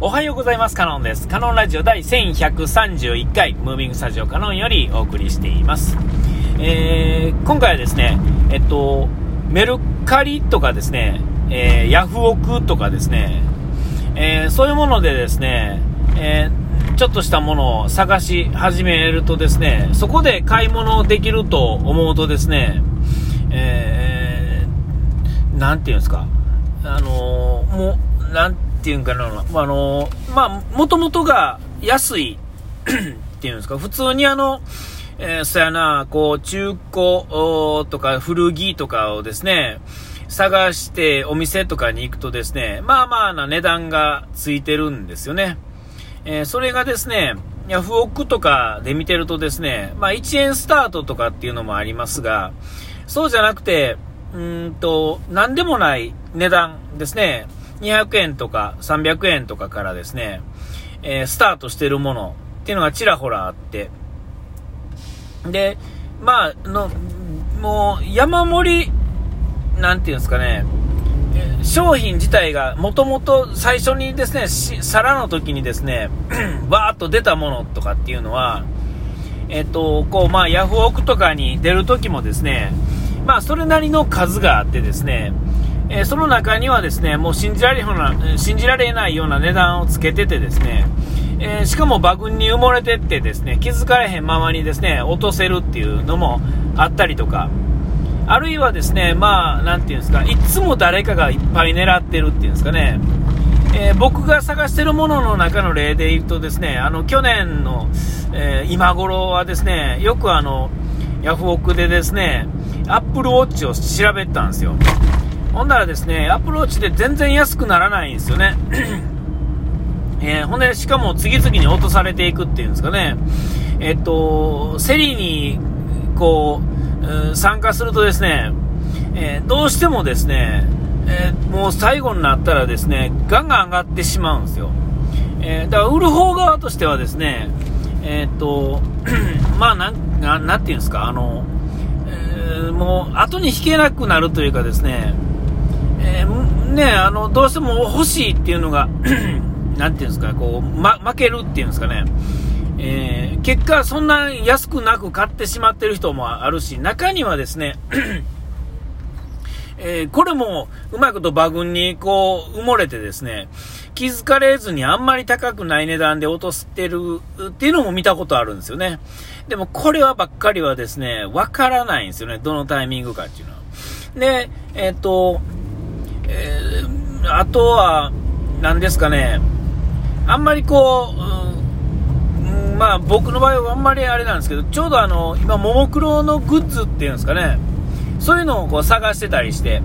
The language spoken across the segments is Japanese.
おはようございます。カノンです。カノンラジオ第1131回、ムービングスタジオカノンよりお送りしています。えー、今回はですね、えっと、メルカリとかですね、えー、ヤフオクとかですね、えー、そういうものでですね、えー、ちょっとしたものを探し始めるとですね、そこで買い物できると思うとですね、えー、なんていうんですか、あの、もう、なんていうんかな、あの、まあ、もともとが安い っていうんですか、普通にあの、えー、そやな、こう、中古とか古着とかをですね、探してお店とかに行くとですね、まあまあな値段がついてるんですよね。えー、それがですね、ヤフオクとかで見てるとですね、まあ1円スタートとかっていうのもありますが、そうじゃなくて、うんと、何でもない値段ですね。200円とか300円とかからですね、えー、スタートしてるものっていうのがちらほらあって、で、まあ、の、もう山盛り、なんていうんですかね、商品自体がもともと最初にですね、皿の時にですね、わーっと出たものとかっていうのは、えっと、こう、まあ、ヤフオクとかに出る時もですね、まあ、それなりの数があってですね、えー、その中にはですね、もう信じられな信じられないような値段をつけててですね、えー、しかも馬群に埋もれてってですね、気づかれへんままにですね、落とせるっていうのもあったりとか、あるいはですね、まあ、なんていうんですか、いつも誰かがいっぱい狙ってるっていうんですかね、えー、僕が探してるものの中の例で言うとですね、あの、去年の、え、今頃はですね、よくあの、ヤフオクでですね、アップルウォッチを調べたんですよ。ほんならですね、アプローチで全然安くならないんですよね。えー、ほんで、しかも次々に落とされていくっていうんですかね。えっと、競りに、こう、参加するとですね、えー、どうしてもですね、えー、もう最後になったらですね、ガンガン上がってしまうんですよ。えだから売る方側としてはですね、えっと、まあなん、ななんていうんですか、あの、えもう後に引けなくなるというかですね、えー、ね、あの、どうしても欲しいっていうのが なんていうんですか、こう、ま、負けるっていうんですかね。えー、結果、そんな安くなく買ってしまってる人もあるし、中にはですね、えー、これもうまいこと馬群にこう埋もれてですね、気づかれずにあんまり高くない値段で落としてるっていうのも見たことあるんですよね。でもこれはばっかりはですね、わからないんですよね。どのタイミングかっていうのは。で、えっ、と、えー、あとは、何ですかね、あんまりこう、うん、まあ僕の場合はあんまりあれなんですけど、ちょうどあの、今、ももクロのグッズっていうんですかね、そういうのをこう探してたりして、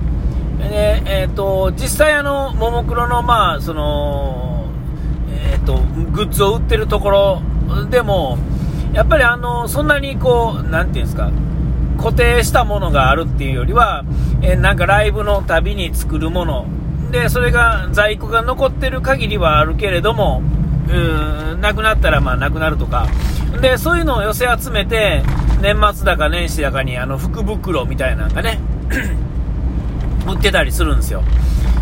で、えっ、ー、と、実際あの、ももクロの、まあ、その、えっ、ー、と、グッズを売ってるところでも、やっぱりあの、そんなにこう、なんていうんですか、固定したものがあるっていうよりは、えなんかライブのたびに作るもの。でそれが在庫が残ってる限りはあるけれどもうーんなくなったらまあなくなるとか。でそういうのを寄せ集めて年末だか年始だかにあの福袋みたいなのがね 売ってたりするんですよ、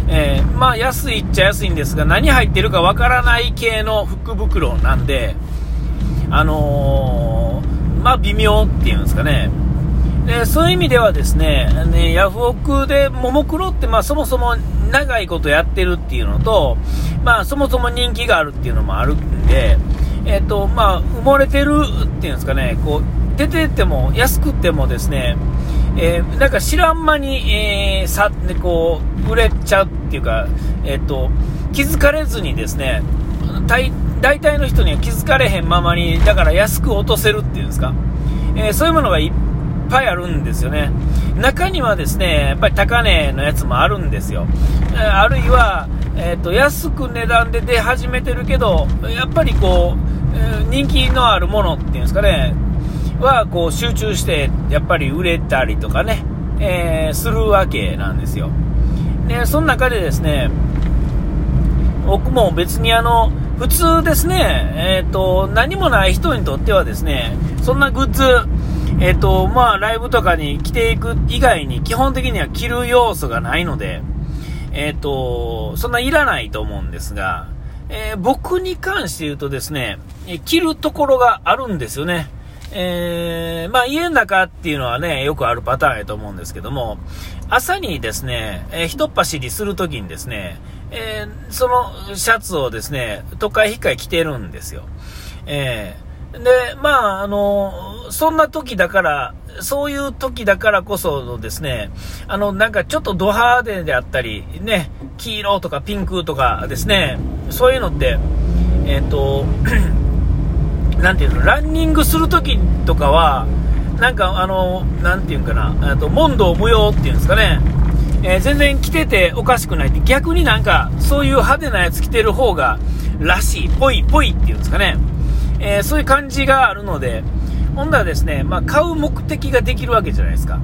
えー、まあ安いっちゃ安いんですが何入ってるかわからない系の福袋なんであのー、まあ微妙っていうんですかね。でそういう意味ではですね、ねヤフオクでももクロって、まあ、そもそも長いことやってるっていうのと、まあ、そもそも人気があるっていうのもあるんで、えっ、ー、と、まあ、埋もれてるっていうんですかね、こう、出てても、安くてもですね、えー、なんか知らん間に、えー、さ、ね、こう、売れちゃうっていうか、えっ、ー、と、気づかれずにですね、大大体の人には気づかれへんままに、だから安く落とせるっていうんですか、えー、そういうものがいっぱいあるんですよね。中にはですね、やっぱり高値のやつもあるんですよ。あるいは、えーと、安く値段で出始めてるけど、やっぱりこう、人気のあるものっていうんですかね、はこう集中して、やっぱり売れたりとかね、えー、するわけなんですよ。で、その中でですね、僕も別にあの、普通ですね、えっ、ー、と、何もない人にとってはですね、そんなグッズ、えっ、と、まあ、ライブとかに着ていく以外に基本的には着る要素がないので、えっ、と、そんないらないと思うんですが、えー、僕に関して言うとですね、着るところがあるんですよね。えー、まあ家の中っていうのはね、よくあるパターンやと思うんですけども、朝にですね、えー、ひとっ走りするときにですね、えー、そのシャツをですね、都会引っかい着てるんですよ。えー、で、まあ、あの、そんな時だから、そういう時だからこそのですね、あの、なんかちょっとド派手であったり、ね、黄色とかピンクとかですね、そういうのって、えっ、ー、と、なていうの、ランニングするときとかは、なんかあの、なていうかな、と問答無用っていうんですかね、えー、全然着てておかしくないって、逆になんか、そういう派手なやつ着てる方が、らしい、ぽい、ぽいっていうんですかね、えー、そういう感じがあるので、ほんだらですね、まあ、買う目的ができるわけじゃないですか。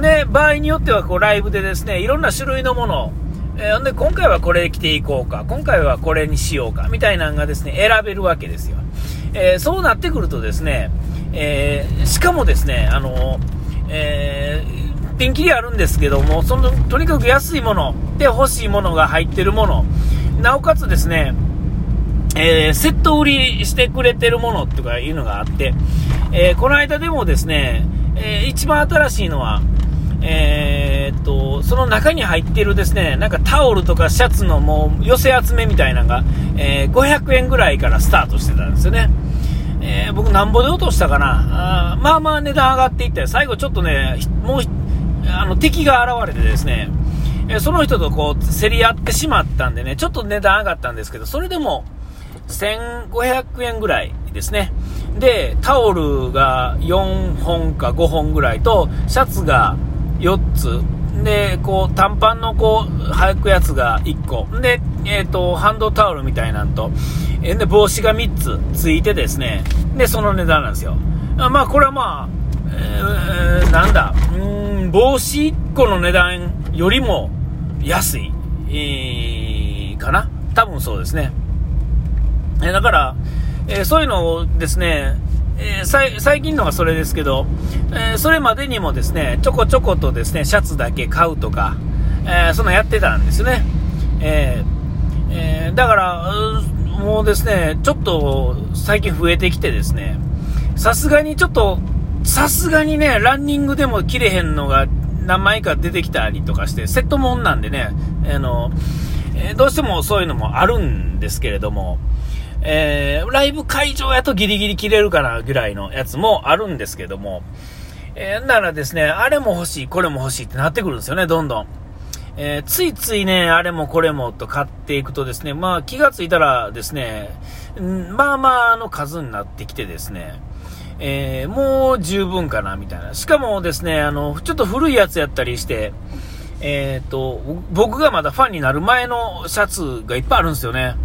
で、場合によっては、こう、ライブでですね、いろんな種類のものを、えー、で、今回はこれ着ていこうか、今回はこれにしようか、みたいなのがですね、選べるわけですよ。えー、そうなってくるとですね、えー、しかもですね、あの、えー、ピンキリあるんですけども、その、とにかく安いもので欲しいものが入ってるもの、なおかつですね、えー、セット売りしてくれてるものとかいうのがあって、えー、この間でもですね、えー、一番新しいのは、えー、っと、その中に入っているですね、なんかタオルとかシャツのもう寄せ集めみたいなのが、えー、500円ぐらいからスタートしてたんですよね。えー、僕なんぼで落としたかな？あまあまあ値段上がっていって最後ちょっとね、もう、あの、敵が現れてですね、えその人とこう、競り合ってしまったんでね、ちょっと値段上がったんですけど、それでも、1500円ぐらいですね。で、タオルが4本か5本ぐらいと、シャツが4つ。で、こう、短パンのこう、履くやつが1個。で、えっ、ー、と、ハンドタオルみたいなんと、えで、帽子が3つついてですね、で、その値段なんですよ。まあ、これはまあ、えー、なんだ、うん、帽子1個の値段よりも安い、えー、かな多分そうですね。えだから、えー、そういうのをですね、えー、最近のがそれですけど、えー、それまでにもですね、ちょこちょことですね、シャツだけ買うとか、えー、そんなやってたんですね。ええだから、もうですね、ちょっと最近増えてきてですね、さすがにちょっと、さすがにね、ランニングでも切れへんのが何枚か出てきたりとかして、セットもんなんでね、あの、えどうしてもそういうのもあるんですけれども、えー、ライブ会場やとギリギリ切れるかなぐらいのやつもあるんですけども、えー、ならですね、あれも欲しい、これも欲しいってなってくるんですよね、どんどん。えー、ついついね、あれもこれもと買っていくとですね、まあ気がついたらですね、まあまあの数になってきてですね、えー、もう十分かな、みたいな。しかもですね、あの、ちょっと古いやつやったりして、えっ、ー、と、僕がまだファンになる前のシャツがいっぱいあるんですよね。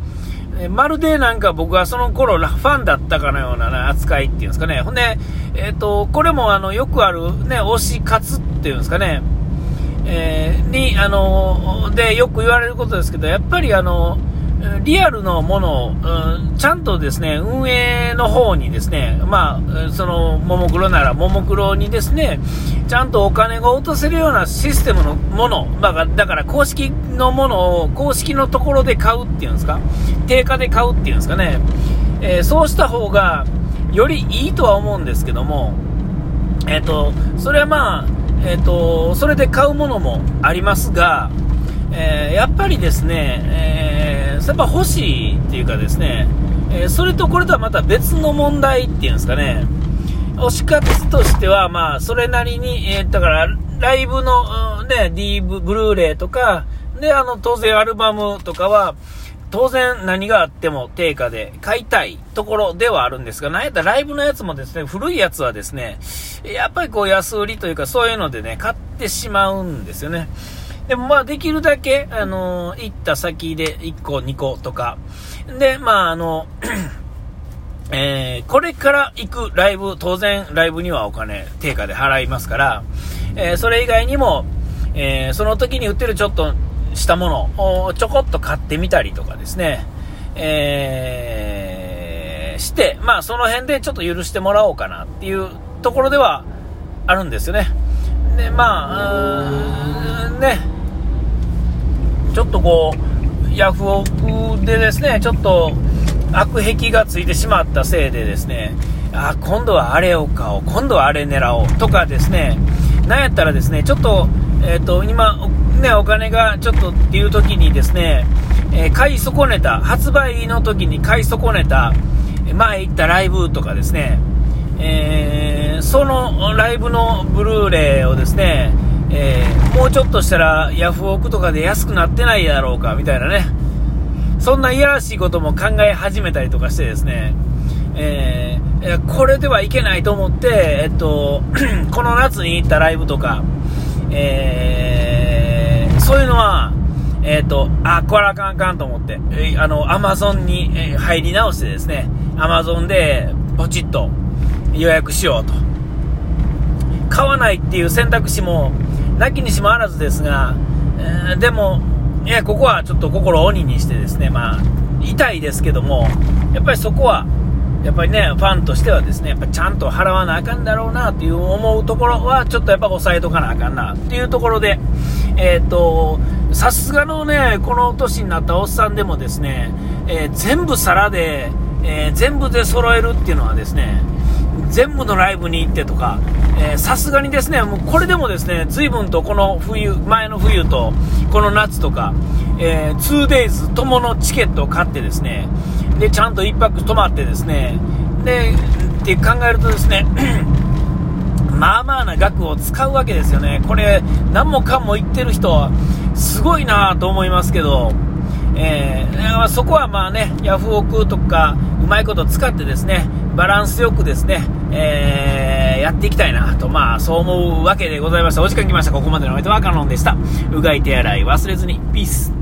えまるでなんか僕はその頃ファンだったかのような、扱いっていうんですかね。ほんで、えっ、ー、と、これもあの、よくあるね、推し活っていうんですかね。えー、に、あの、で、よく言われることですけど、やっぱりあの、リアルのものを、ちゃんとですね、運営の方にですね、まあ、その、ももクロならももクロにですね、ちゃんとお金が落とせるようなシステムのもの、だからだから公式のものを公式のところで買うっていうんですか、定価で買うっていうんですかね、えー、そうした方が、よりいいとは思うんですけども、えっ、ー、と、それはまあ、えっ、ー、と、それで買うものもありますが、えー、やっぱりですね、えー、やっぱ欲しいっていうかですね、えー、それとこれとはまた別の問題っていうんですかね、推し活としては、まあ、それなりに、えー、だから、ライブの、うん、ね、D、ブルーレイとか、で、あの、当然アルバムとかは、当然何があっても定価で買いたいところではあるんですが、なんやったらライブのやつもですね、古いやつはですね、やっぱりこう安売りというかそういうのでね、買ってしまうんですよね。でもまあできるだけ、あのー、行った先で1個、2個とか。で、まああの、えー、これから行くライブ、当然ライブにはお金、定価で払いますから、えー、それ以外にも、えー、その時に売ってるちょっとしたものをちょこっと買ってみたりとかですね、えー、して、まあその辺でちょっと許してもらおうかなっていうところではあるんですよね。で、まあ、ね、ちょっとこう、ヤフオクでですね、ちょっと悪癖がついてしまったせいでですね、あ、今度はあれを買おう、今度はあれ狙おうとかですね、なんやったらですね、ちょっと、えっ、ー、と、今、ね、お金がちょっとっていう時にですね、えー、買い損ねた、発売の時に買い損ねた、前行ったライブとかですね、えー、そのライブのブルーレイをですね、えー、もうちょっとしたらヤフオクとかで安くなってないだろうかみたいなね、そんないやらしいことも考え始めたりとかしてですね、えー、これではいけないと思って、えっと、この夏に行ったライブとか、えー、そういうのは、えっ、と、あ、これあかんあかんと思って、あの、アマゾンに、え入り直してですね、アマゾンでポチッと予約しようと。買わないっていう選択肢も、なきにしもあらずですが、えー、でも、いや、ここはちょっと心を鬼にしてですね、まあ、痛いですけども、やっぱりそこは、やっぱりね、ファンとしてはですね、やっぱちゃんと払わなあかんだろうなっていう思うところは、ちょっとやっぱ抑えとかなあかんなっていうところで、えっ、ー、と、さすがのね、この年になったおっさんでもですね、えー、全部皿で、えー、全部で揃えるっていうのはですね、全部のライブに行ってとか、さすがにですね、もうこれでもですね、随分とこの冬、前の冬と、この夏とか、えー、2days とものチケットを買ってですね、で、ちゃんと1泊泊まってですね、で、って考えるとですね、まあまあな額を使うわけですよね。これ、何もかも言ってる人、すごいなと思いますけど、えー、そこはまあね、ヤフオクとか、うまいこと使ってですね、バランスよくですね、えー、やっていきたいなと、まあ、そう思うわけでございました。お時間来ました。ここまでのお相手はカノンでした。うがい手洗い忘れずに。ピース。